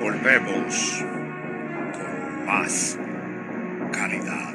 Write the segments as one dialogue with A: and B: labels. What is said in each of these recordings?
A: Volvemos con más calidad,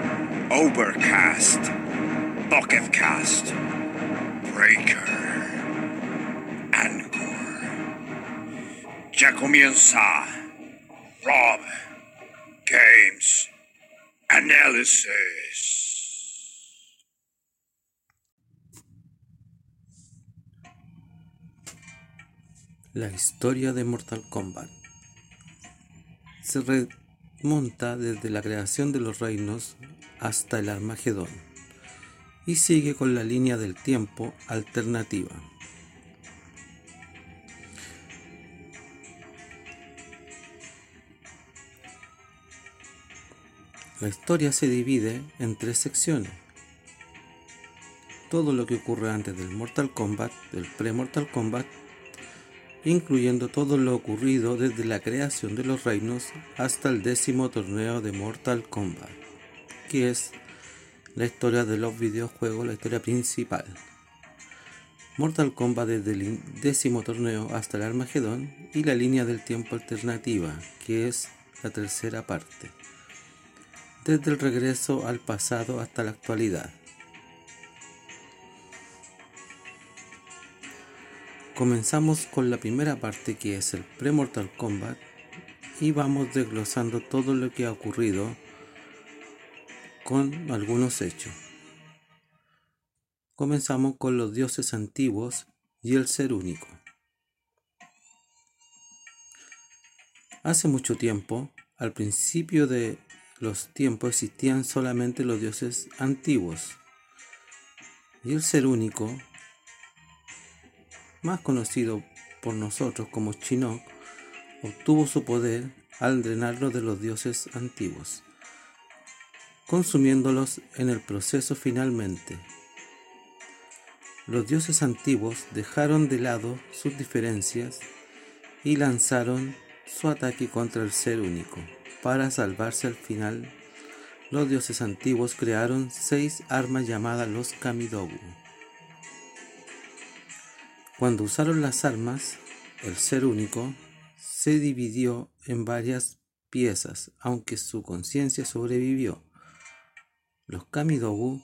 A: Overcast, Pocketcast, Breaker, Anchor. Ya comienza Rob Games Analysis.
B: La historia de Mortal Kombat se remonta desde la creación de los reinos hasta el Armagedón y sigue con la línea del tiempo alternativa. La historia se divide en tres secciones. Todo lo que ocurre antes del Mortal Kombat, del pre-Mortal Kombat incluyendo todo lo ocurrido desde la creación de los reinos hasta el décimo torneo de Mortal Kombat, que es la historia de los videojuegos, la historia principal. Mortal Kombat desde el décimo torneo hasta el Armagedón y la línea del tiempo alternativa, que es la tercera parte, desde el regreso al pasado hasta la actualidad. Comenzamos con la primera parte que es el pre-Mortal Kombat y vamos desglosando todo lo que ha ocurrido con algunos hechos. Comenzamos con los dioses antiguos y el ser único. Hace mucho tiempo, al principio de los tiempos existían solamente los dioses antiguos y el ser único más conocido por nosotros como Chinook, obtuvo su poder al drenarlo de los dioses antiguos, consumiéndolos en el proceso finalmente. Los dioses antiguos dejaron de lado sus diferencias y lanzaron su ataque contra el ser único. Para salvarse al final, los dioses antiguos crearon seis armas llamadas los Kamidogu cuando usaron las armas, el ser único se dividió en varias piezas, aunque su conciencia sobrevivió. Los Kamidogu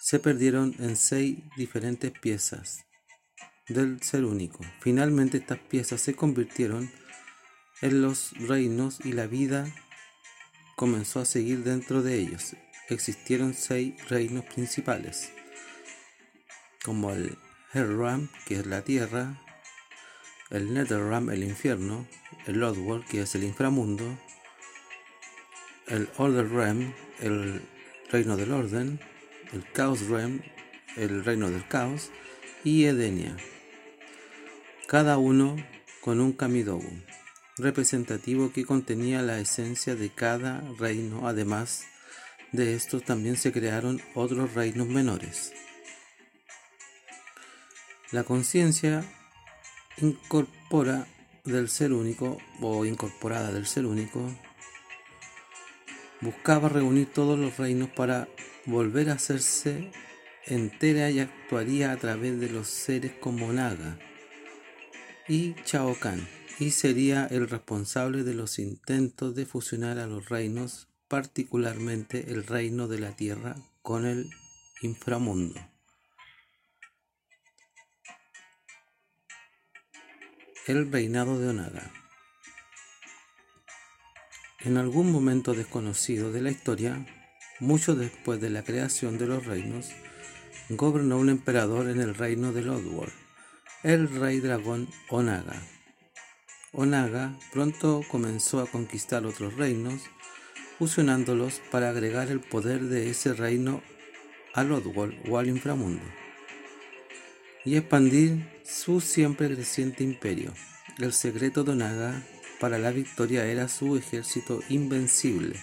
B: se perdieron en seis diferentes piezas del ser único. Finalmente estas piezas se convirtieron en los reinos y la vida comenzó a seguir dentro de ellos. Existieron seis reinos principales, como el Ram, que es la tierra, el Netherram, el infierno, el World, que es el inframundo, el Order Realm, el reino del orden, el Chaos Realm, el reino del caos, y Edenia. Cada uno con un Kamidogu, representativo que contenía la esencia de cada reino. Además de estos también se crearon otros reinos menores. La conciencia incorpora del ser único o incorporada del ser único buscaba reunir todos los reinos para volver a hacerse entera y actuaría a través de los seres como Naga y Chao Kahn y sería el responsable de los intentos de fusionar a los reinos, particularmente el reino de la tierra con el inframundo. El reinado de Onaga. En algún momento desconocido de la historia, mucho después de la creación de los reinos, gobernó un emperador en el reino de Lodwar, el rey dragón Onaga. Onaga pronto comenzó a conquistar otros reinos, fusionándolos para agregar el poder de ese reino al Oddworld o al inframundo y expandir su siempre creciente imperio. El secreto de Onaga para la victoria era su ejército invencible.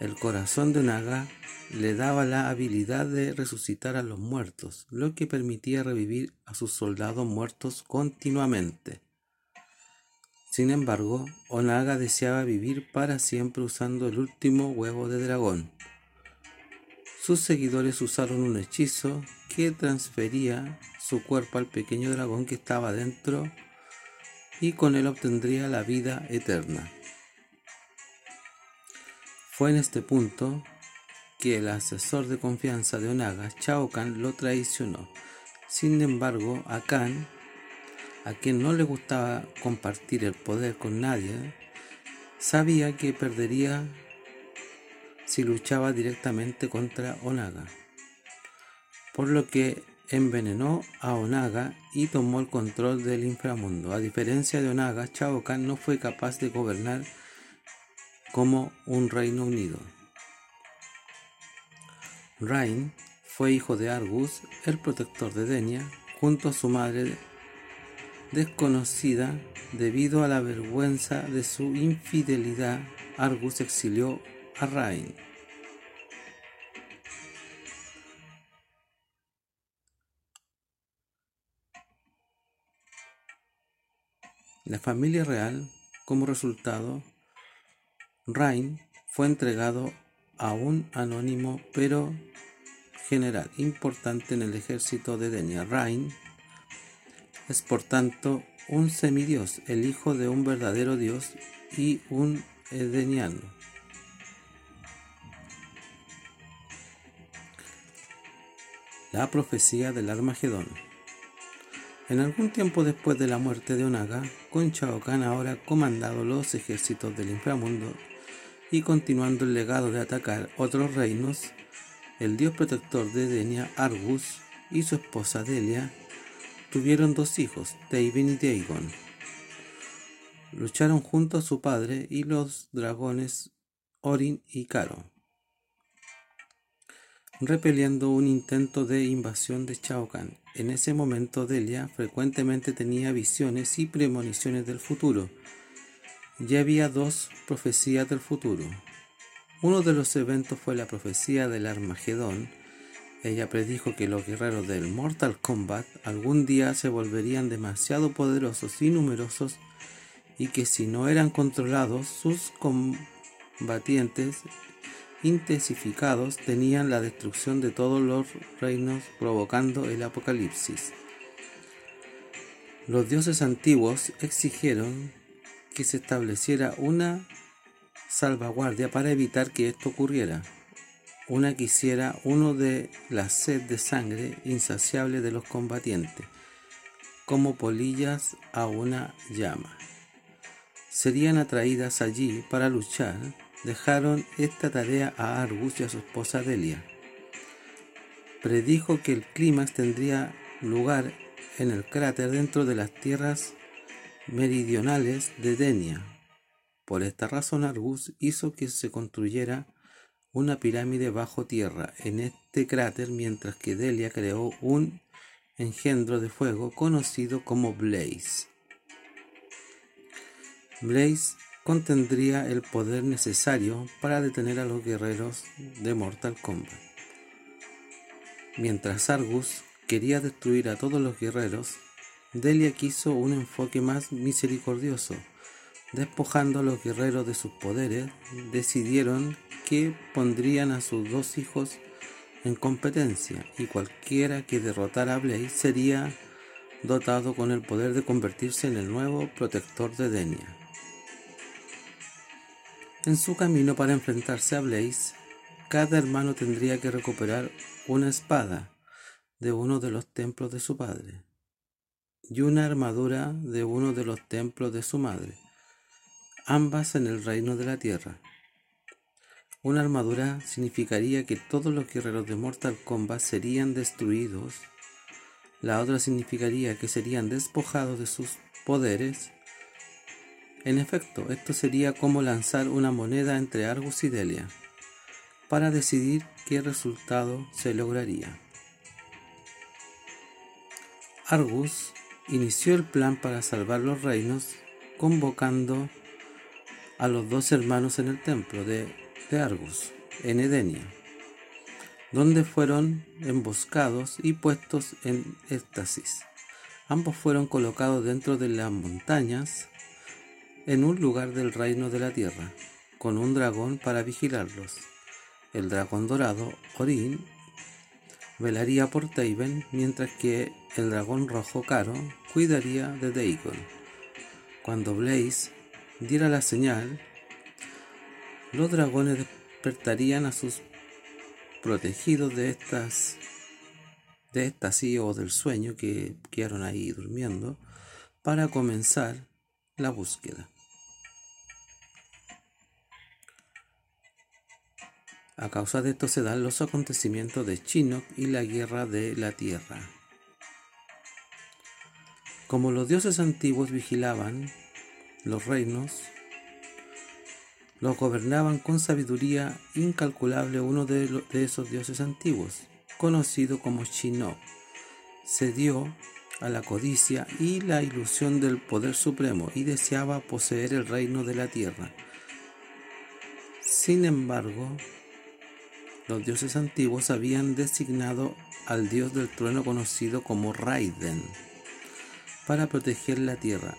B: El corazón de Onaga le daba la habilidad de resucitar a los muertos, lo que permitía revivir a sus soldados muertos continuamente. Sin embargo, Onaga deseaba vivir para siempre usando el último huevo de dragón. Sus seguidores usaron un hechizo que transfería su cuerpo al pequeño dragón que estaba dentro y con él obtendría la vida eterna. Fue en este punto que el asesor de confianza de Onaga, Chao Kahn, lo traicionó. Sin embargo, a Kahn a quien no le gustaba compartir el poder con nadie, sabía que perdería si luchaba directamente contra Onaga, por lo que envenenó a Onaga y tomó el control del inframundo. A diferencia de Onaga, Kahn no fue capaz de gobernar como un reino unido. Rain fue hijo de Argus, el protector de Denia, junto a su madre desconocida debido a la vergüenza de su infidelidad, Argus exilió a Rain. La familia real, como resultado, Rain fue entregado a un anónimo pero general importante en el ejército de Denia. Rain es por tanto un semidios, el hijo de un verdadero dios y un edeniano. La profecía del Armagedón. En algún tiempo después de la muerte de Onaga, con ahora comandado los ejércitos del inframundo y continuando el legado de atacar otros reinos, el dios protector de Edenia, Argus, y su esposa Delia Tuvieron dos hijos, David y Dagon. Lucharon junto a su padre y los dragones Orin y Caro, repeliendo un intento de invasión de Shao Kahn. En ese momento Delia frecuentemente tenía visiones y premoniciones del futuro. Ya había dos profecías del futuro. Uno de los eventos fue la profecía del Armagedón, ella predijo que los guerreros del Mortal Kombat algún día se volverían demasiado poderosos y numerosos y que si no eran controlados sus combatientes intensificados tenían la destrucción de todos los reinos provocando el apocalipsis. Los dioses antiguos exigieron que se estableciera una salvaguardia para evitar que esto ocurriera una quisiera uno de la sed de sangre insaciable de los combatientes, como polillas a una llama. Serían atraídas allí para luchar, dejaron esta tarea a Argus y a su esposa Delia. Predijo que el clímax tendría lugar en el cráter dentro de las tierras meridionales de Denia. Por esta razón Argus hizo que se construyera una pirámide bajo tierra en este cráter mientras que Delia creó un engendro de fuego conocido como Blaze. Blaze contendría el poder necesario para detener a los guerreros de Mortal Kombat. Mientras Argus quería destruir a todos los guerreros, Delia quiso un enfoque más misericordioso Despojando a los guerreros de sus poderes, decidieron que pondrían a sus dos hijos en competencia y cualquiera que derrotara a Blaze sería dotado con el poder de convertirse en el nuevo protector de Denia. En su camino para enfrentarse a Blaze, cada hermano tendría que recuperar una espada de uno de los templos de su padre y una armadura de uno de los templos de su madre ambas en el reino de la tierra. Una armadura significaría que todos los guerreros de Mortal Kombat serían destruidos. La otra significaría que serían despojados de sus poderes. En efecto, esto sería como lanzar una moneda entre Argus y Delia para decidir qué resultado se lograría. Argus inició el plan para salvar los reinos convocando a los dos hermanos en el templo de de Argus, en Edenia, donde fueron emboscados y puestos en éxtasis. Ambos fueron colocados dentro de las montañas, en un lugar del reino de la tierra, con un dragón para vigilarlos. El dragón dorado, Orin, velaría por Taven, mientras que el dragón rojo Caro cuidaría de Dagon. Cuando Blaze diera la señal, los dragones despertarían a sus protegidos de estas de esta o del sueño que quedaron ahí durmiendo para comenzar la búsqueda. A causa de esto se dan los acontecimientos de Chinook y la guerra de la tierra. Como los dioses antiguos vigilaban los reinos, los gobernaban con sabiduría incalculable uno de, esos dioses antiguos, conocido como Shinnok. Se dio a la codicia y la ilusión del poder supremo y deseaba poseer el reino de la tierra. Sin embargo, los dioses antiguos habían designado al dios del trueno conocido como Raiden para proteger la tierra,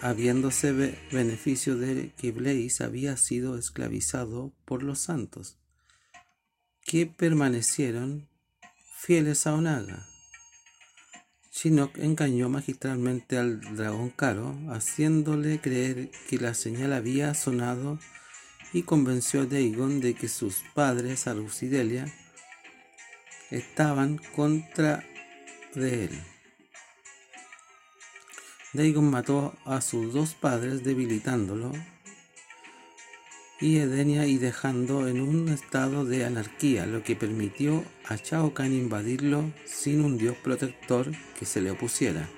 B: habiéndose beneficio de que Blaze había sido esclavizado por los santos, que permanecieron fieles a Onaga. Shinnok engañó magistralmente al dragón Caro, haciéndole creer que la señal había sonado y convenció a Dagon de que sus padres, Argus y Delia, estaban contra de él. Dagon mató a sus dos padres debilitándolo y Edenia y dejando en un estado de anarquía, lo que permitió a Shao Kahn invadirlo sin un dios protector que se le opusiera.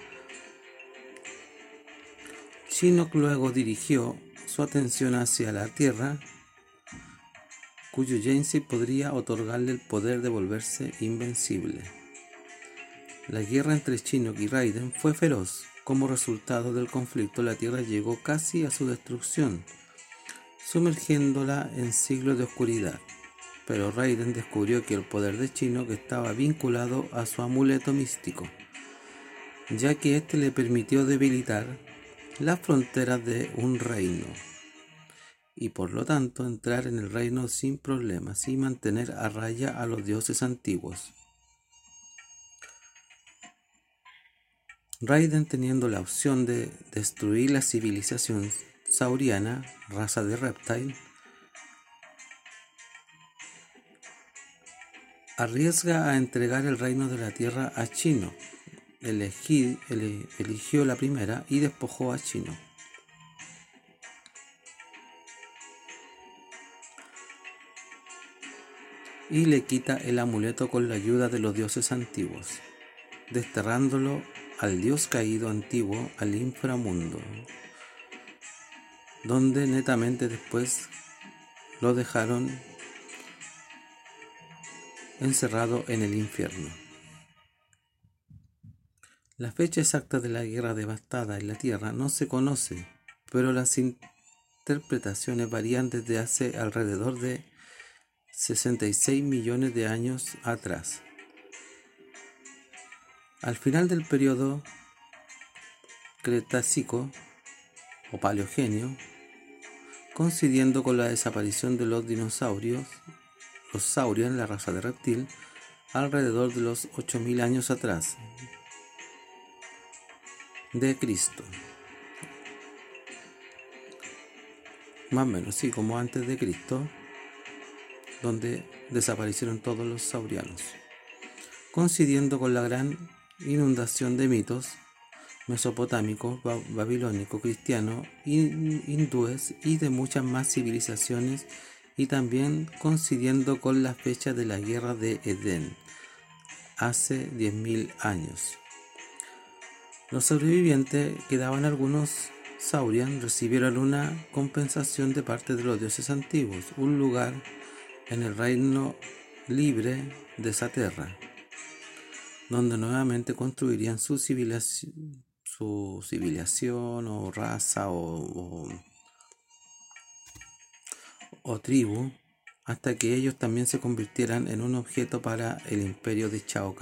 B: Shinnok luego dirigió su atención hacia la tierra, cuyo Yancy podría otorgarle el poder de volverse invencible. La guerra entre Shinnok y Raiden fue feroz, como resultado del conflicto, la Tierra llegó casi a su destrucción, sumergiéndola en siglos de oscuridad. Pero Raiden descubrió que el poder de Chino estaba vinculado a su amuleto místico, ya que éste le permitió debilitar las fronteras de un reino y por lo tanto entrar en el reino sin problemas y mantener a raya a los dioses antiguos. Raiden teniendo la opción de destruir la civilización sauriana, raza de reptile, arriesga a entregar el reino de la tierra a Chino. Eligió la primera y despojó a Chino. Y le quita el amuleto con la ayuda de los dioses antiguos, desterrándolo al dios caído antiguo al inframundo, donde netamente después lo dejaron encerrado en el infierno. La fecha exacta de la guerra devastada en la tierra no se conoce, pero las interpretaciones varían desde hace alrededor de 66 millones de años atrás. Al final del periodo Cretácico o Paleogenio, coincidiendo con la desaparición de los dinosaurios, los saurios, la raza de reptil, alrededor de los 8000 años atrás de Cristo. Más o menos, sí, como antes de Cristo, donde desaparecieron todos los saurianos, coincidiendo con la gran inundación de mitos mesopotámicos, babilónico, cristiano, hindúes y de muchas más civilizaciones y también coincidiendo con la fecha de la guerra de Edén, hace 10.000 años. Los sobrevivientes, quedaban algunos Saurian, recibieron una compensación de parte de los dioses antiguos, un lugar en el reino libre de esa tierra, donde nuevamente construirían su civilización, civilización o raza o, o, tribu, hasta que ellos también se convirtieran en un objeto para el imperio de Chao.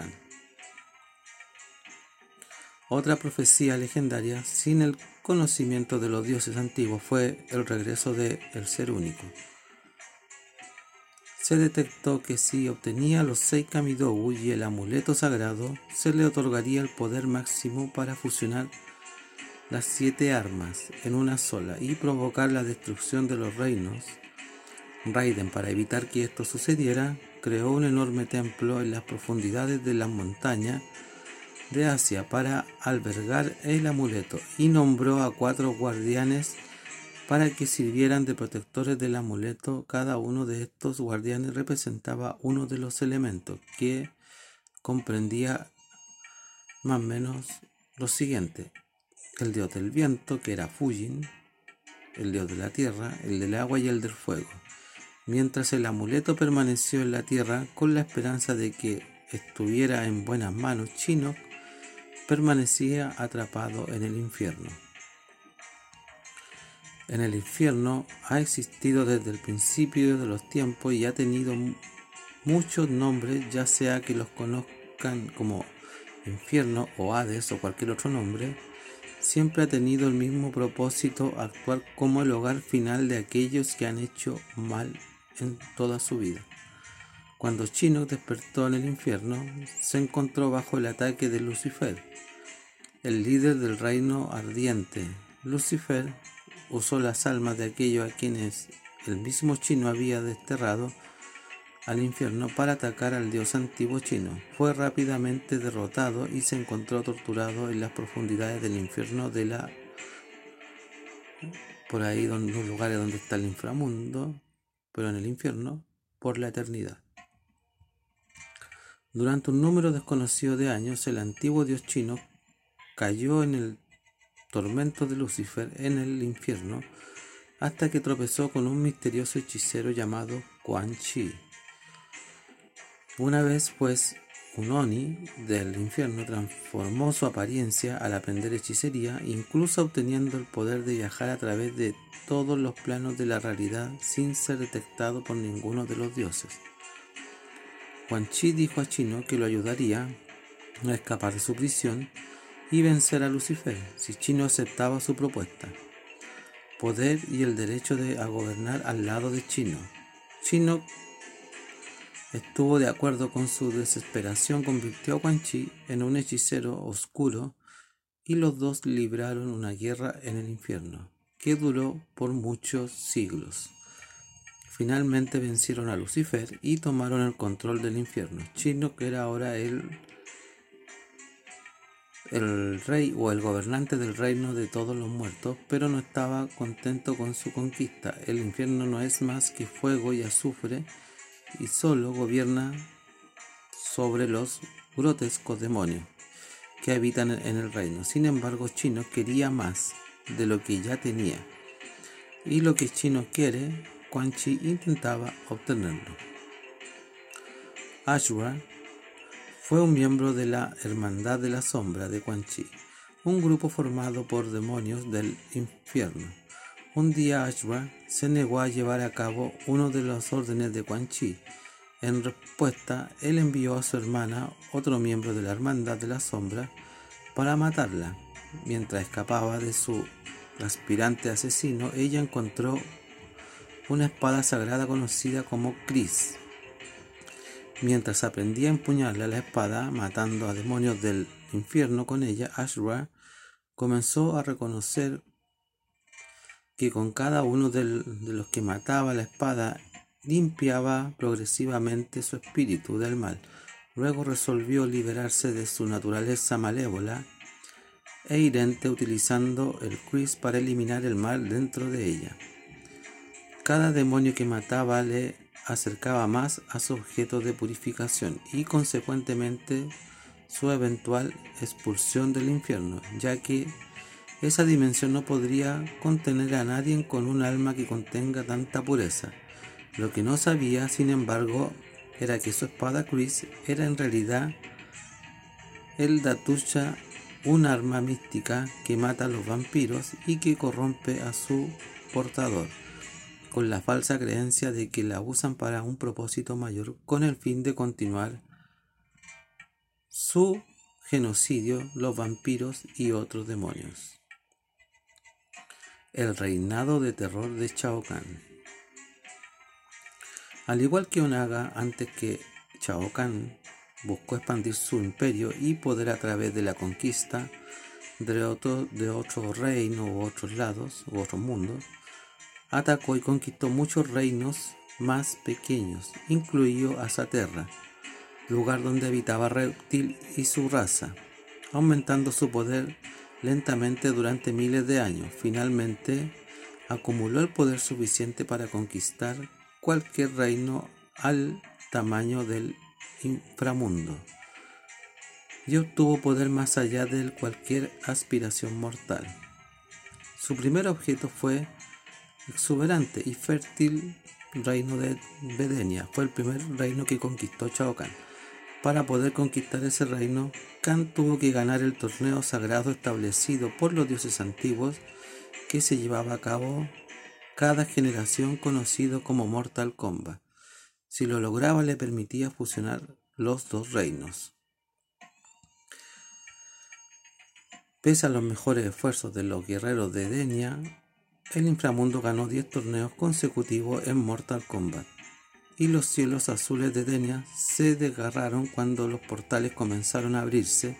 B: Otra profecía legendaria sin el conocimiento de los dioses antiguos fue el regreso de el ser único. Se detectó que si obtenía los seis Kamidogu y el amuleto sagrado, se le otorgaría el poder máximo para fusionar las siete armas en una sola y provocar la destrucción de los reinos. Raiden, para evitar que esto sucediera, creó un enorme templo en las profundidades de la montaña de Asia para albergar el amuleto y nombró a cuatro guardianes para que sirvieran de protectores del amuleto. Cada uno de estos guardianes representaba uno de los elementos que comprendía más o menos lo siguiente. El dios del viento, que era Fujin, el dios de la tierra, el del agua y el del fuego. Mientras el amuleto permaneció en la tierra con la esperanza de que estuviera en buenas manos, Chino permanecía atrapado en el infierno. En el infierno ha existido desde el principio de los tiempos y ha tenido muchos nombres, ya sea que los conozcan como infierno o Hades o cualquier otro nombre, siempre ha tenido el mismo propósito, actuar como el hogar final de aquellos que han hecho mal en toda su vida. Cuando Chino despertó en el infierno, se encontró bajo el ataque de Lucifer, el líder del reino ardiente. Lucifer usó las almas de aquellos a quienes el mismo chino había desterrado al infierno para atacar al dios antiguo chino. Fue rápidamente derrotado y se encontró torturado en las profundidades del infierno de la por ahí donde los lugares donde está el inframundo, pero en el infierno por la eternidad. Durante un número desconocido de años, el antiguo dios chino cayó en el tormento de Lucifer en el infierno hasta que tropezó con un misterioso hechicero llamado Quan Chi. Una vez pues un Oni del infierno transformó su apariencia al aprender hechicería, incluso obteniendo el poder de viajar a través de todos los planos de la realidad sin ser detectado por ninguno de los dioses. Quan Chi dijo a Chino que lo ayudaría a escapar de su prisión y vencer a Lucifer si Chino aceptaba su propuesta. Poder y el derecho de gobernar al lado de Chino. Chino estuvo de acuerdo con su desesperación, convirtió a Quan Chi en un hechicero oscuro y los dos libraron una guerra en el infierno, que duró por muchos siglos. Finalmente vencieron a Lucifer y tomaron el control del infierno. Chino, que era ahora el, el rey o el gobernante del reino de todos los muertos, pero no estaba contento con su conquista. El infierno no es más que fuego y azufre y solo gobierna sobre los grotescos demonios que habitan en el reino. Sin embargo, Chino quería más de lo que ya tenía. Y lo que Chino quiere Quan Chi intentaba obtenerlo. Ashura fue un miembro de la Hermandad de la Sombra de Quan Chi, un grupo formado por demonios del infierno. Un día Ashura se negó a llevar a cabo uno de los órdenes de Quan Chi. En respuesta, él envió a su hermana, otro miembro de la Hermandad de la Sombra, para matarla. Mientras escapaba de su aspirante asesino, ella encontró una espada sagrada conocida como Chris. Mientras aprendía a empuñarle la espada, matando a demonios del infierno con ella, Ashra comenzó a reconocer que con cada uno de los que mataba la espada limpiaba progresivamente su espíritu del mal. Luego resolvió liberarse de su naturaleza malévola e irente utilizando el Chris para eliminar el mal dentro de ella. Cada demonio que mataba le acercaba más a su objeto de purificación y consecuentemente su eventual expulsión del infierno, ya que esa dimensión no podría contener a nadie con un alma que contenga tanta pureza. Lo que no sabía, sin embargo, era que su espada Chris era en realidad el Datusha, un arma mística que mata a los vampiros y que corrompe a su portador, con la falsa creencia de que la usan para un propósito mayor con el fin de continuar su genocidio, los vampiros y otros demonios. El reinado de terror de Chao Kahn. Al igual que Onaga, antes que Chao Kahn buscó expandir su imperio y poder a través de la conquista de otro, de otro reino u otros lados u otros mundos, atacó y conquistó muchos reinos más pequeños, incluido Asaterra, lugar donde habitaba Reptil y su raza, aumentando su poder lentamente durante miles de años. Finalmente, acumuló el poder suficiente para conquistar cualquier reino al tamaño del inframundo y obtuvo poder más allá de cualquier aspiración mortal. Su primer objeto fue exuberante y fértil reino de Bedenia. Fue el primer reino que conquistó Chao Kahn. Para poder conquistar ese reino, Khan tuvo que ganar el torneo sagrado establecido por los dioses antiguos que se llevaba a cabo cada generación conocido como Mortal Kombat. Si lo lograba le permitía fusionar los dos reinos. Pese a los mejores esfuerzos de los guerreros de Denia, el inframundo ganó 10 torneos consecutivos en Mortal Kombat y los cielos azules de Denia se desgarraron cuando los portales comenzaron a abrirse.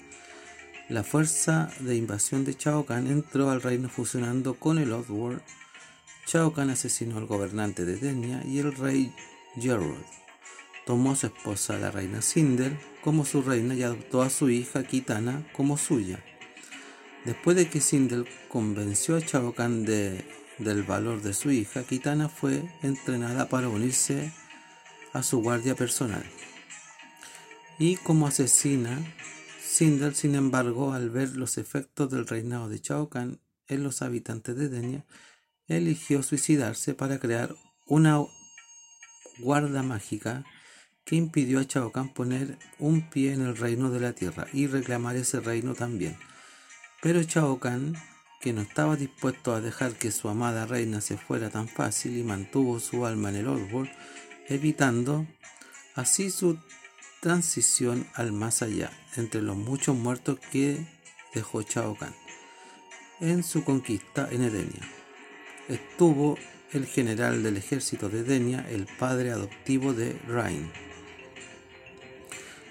B: La fuerza de invasión de Shao Kahn entró al reino fusionando con el Oddworld. Shao Kahn asesinó al gobernante de Denia y el rey Gerard. Tomó a su esposa, la reina Sindel, como su reina y adoptó a su hija Kitana como suya. Después de que Sindel convenció a Shao Kahn de, del valor de su hija, Kitana fue entrenada para unirse a su guardia personal. Y como asesina, Sindel, sin embargo, al ver los efectos del reinado de Shao Kahn en los habitantes de Denia, eligió suicidarse para crear una guarda mágica que impidió a Chao Kahn poner un pie en el reino de la tierra y reclamar ese reino también. Pero Chao Kahn, que no estaba dispuesto a dejar que su amada reina se fuera tan fácil y mantuvo su alma en el Oddworld, evitando así su transición al más allá, entre los muchos muertos que dejó Chao Kahn en su conquista en Edenia. Estuvo el general del ejército de Edenia, el padre adoptivo de Rain.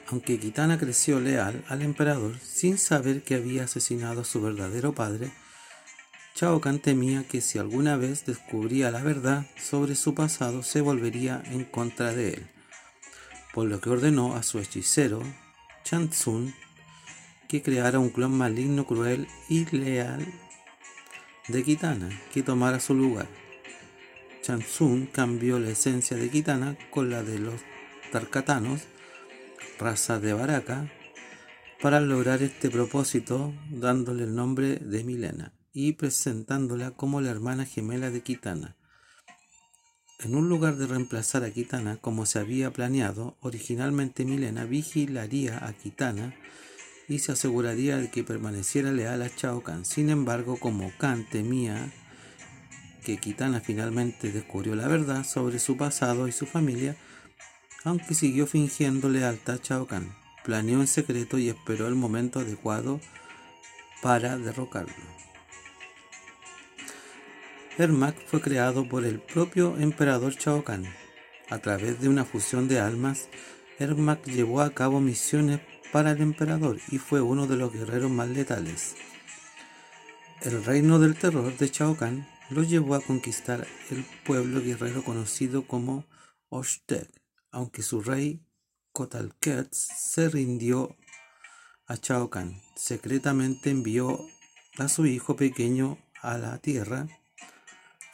B: Aunque Kitana creció leal al emperador sin saber que había asesinado a su verdadero padre, Chao Kahn temía que si alguna vez descubría la verdad sobre su pasado se volvería en contra de él, por lo que ordenó a su hechicero, Chan Tsun, que creara un clon maligno, cruel y leal de Kitana, que tomara su lugar. Chan Tsun cambió la esencia de Kitana con la de los Tarkatanos, raza de Baraka, para lograr este propósito dándole el nombre de Milena y presentándola como la hermana gemela de Kitana. En un lugar de reemplazar a Kitana como se había planeado, originalmente Milena vigilaría a Kitana y se aseguraría de que permaneciera leal a Chao Kahn. Sin embargo, como Kahn temía que Kitana finalmente descubrió la verdad sobre su pasado y su familia, aunque siguió fingiendo lealtad a Chao Kahn, planeó en secreto y esperó el momento adecuado para derrocarlo. Ermac fue creado por el propio emperador Chao Kahn. A través de una fusión de almas, Ermac llevó a cabo misiones para el emperador y fue uno de los guerreros más letales. El reino del terror de Chao Kahn lo llevó a conquistar el pueblo guerrero conocido como Oshtek, aunque su rey Kotalkets se rindió a Chao Kahn. Secretamente envió a su hijo pequeño a la tierra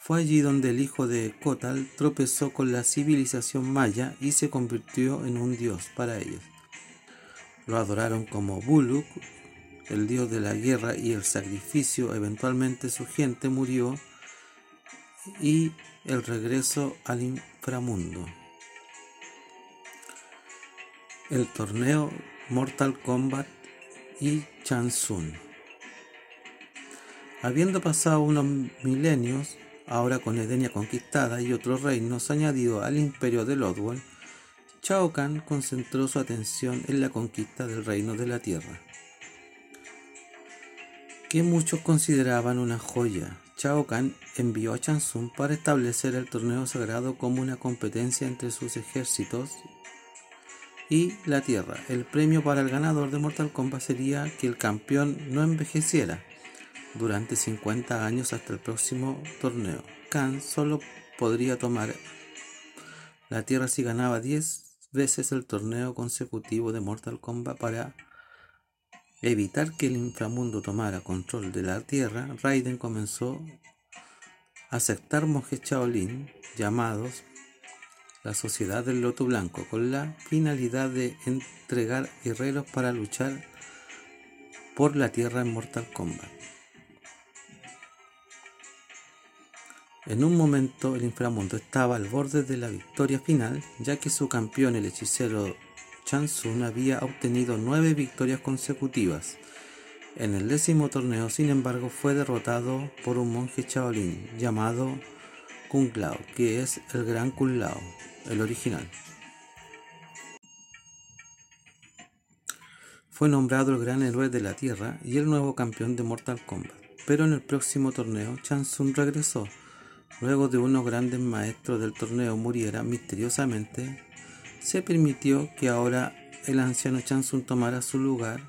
B: Fue allí donde el hijo de Kotal tropezó con la civilización maya y se convirtió en un dios para ellos. Lo adoraron como Buluk, el dios de la guerra y el sacrificio. Eventualmente su gente murió y el regreso al inframundo. El torneo Mortal Kombat y Chansun. Habiendo pasado unos milenios, ahora con Edenia conquistada y otros reinos añadidos al imperio de Lodwell, Shao Kahn concentró su atención en la conquista del reino de la tierra, que muchos consideraban una joya. Shao Kahn envió a Chansun para establecer el torneo sagrado como una competencia entre sus ejércitos y la Tierra. El premio para el ganador de Mortal Kombat sería que el campeón no envejeciera durante 50 años hasta el próximo torneo. Khan solo podría tomar la Tierra si ganaba 10 veces el torneo consecutivo de Mortal Kombat para evitar que el inframundo tomara control de la Tierra. Raiden comenzó a aceptar monjes Shaolin llamados la Sociedad del Loto Blanco con la finalidad de entregar guerreros para luchar por la Tierra en Mortal Kombat. En un momento el inframundo estaba al borde de la victoria final, ya que su campeón, el hechicero Chansun, había obtenido nueve victorias consecutivas. En el décimo torneo, sin embargo, fue derrotado por un monje Shaolin llamado Kung Lao, que es el Gran Kung Lao, el original. Fue nombrado el gran héroe de la Tierra y el nuevo campeón de Mortal Kombat. Pero en el próximo torneo, Chansun regresó Luego de unos grandes maestros del torneo muriera misteriosamente, se permitió que ahora el anciano Chansun tomara su lugar.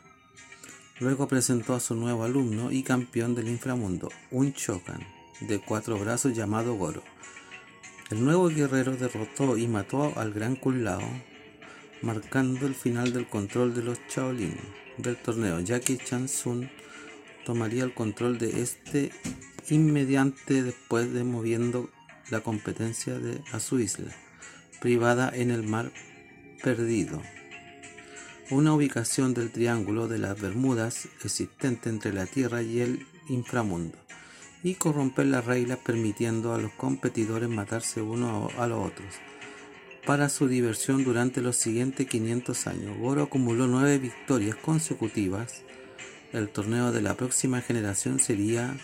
B: Luego presentó a su nuevo alumno y campeón del inframundo, un Shokan de cuatro brazos llamado Goro. El nuevo guerrero derrotó y mató al gran Kulao, marcando el final del control de los Shaolin del torneo, ya que Chansun tomaría el control de este inmediante después de moviendo la competencia de, a su isla, privada en el mar perdido. Una ubicación del triángulo de las Bermudas existente entre la Tierra y el inframundo, y corromper las reglas permitiendo a los competidores matarse uno a los otros. Para su diversión durante los siguientes 500 años, Goro acumuló nueve victorias consecutivas. El torneo de la próxima generación sería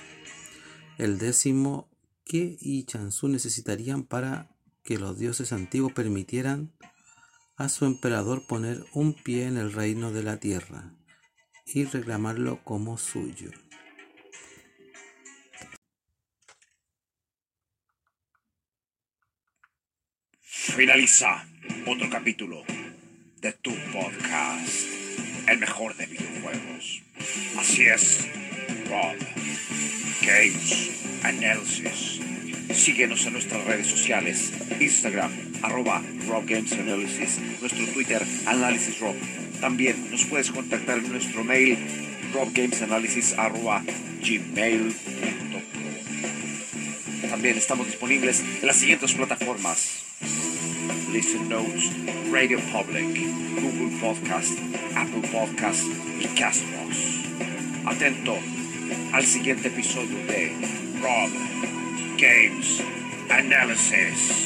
B: el décimo que y Chansu necesitarían para que los dioses antiguos permitieran a su emperador poner un pie en el reino de la tierra y reclamarlo como suyo.
A: Finaliza otro capítulo de tu podcast, el mejor de videojuegos. Así es, Rob. Games Analysis. Síguenos en nuestras redes sociales, Instagram, arroba Rob Games Analysis, nuestro Twitter, Análisis Rob. También nos puedes contactar en nuestro mail, robgamesanalysis arroba gmail.com. También estamos disponibles en las siguientes plataformas. Listen Notes, Radio Public, Google Podcast, Apple Podcast y Castbox. Atento al siguiente episodio de Rob Games Analysis.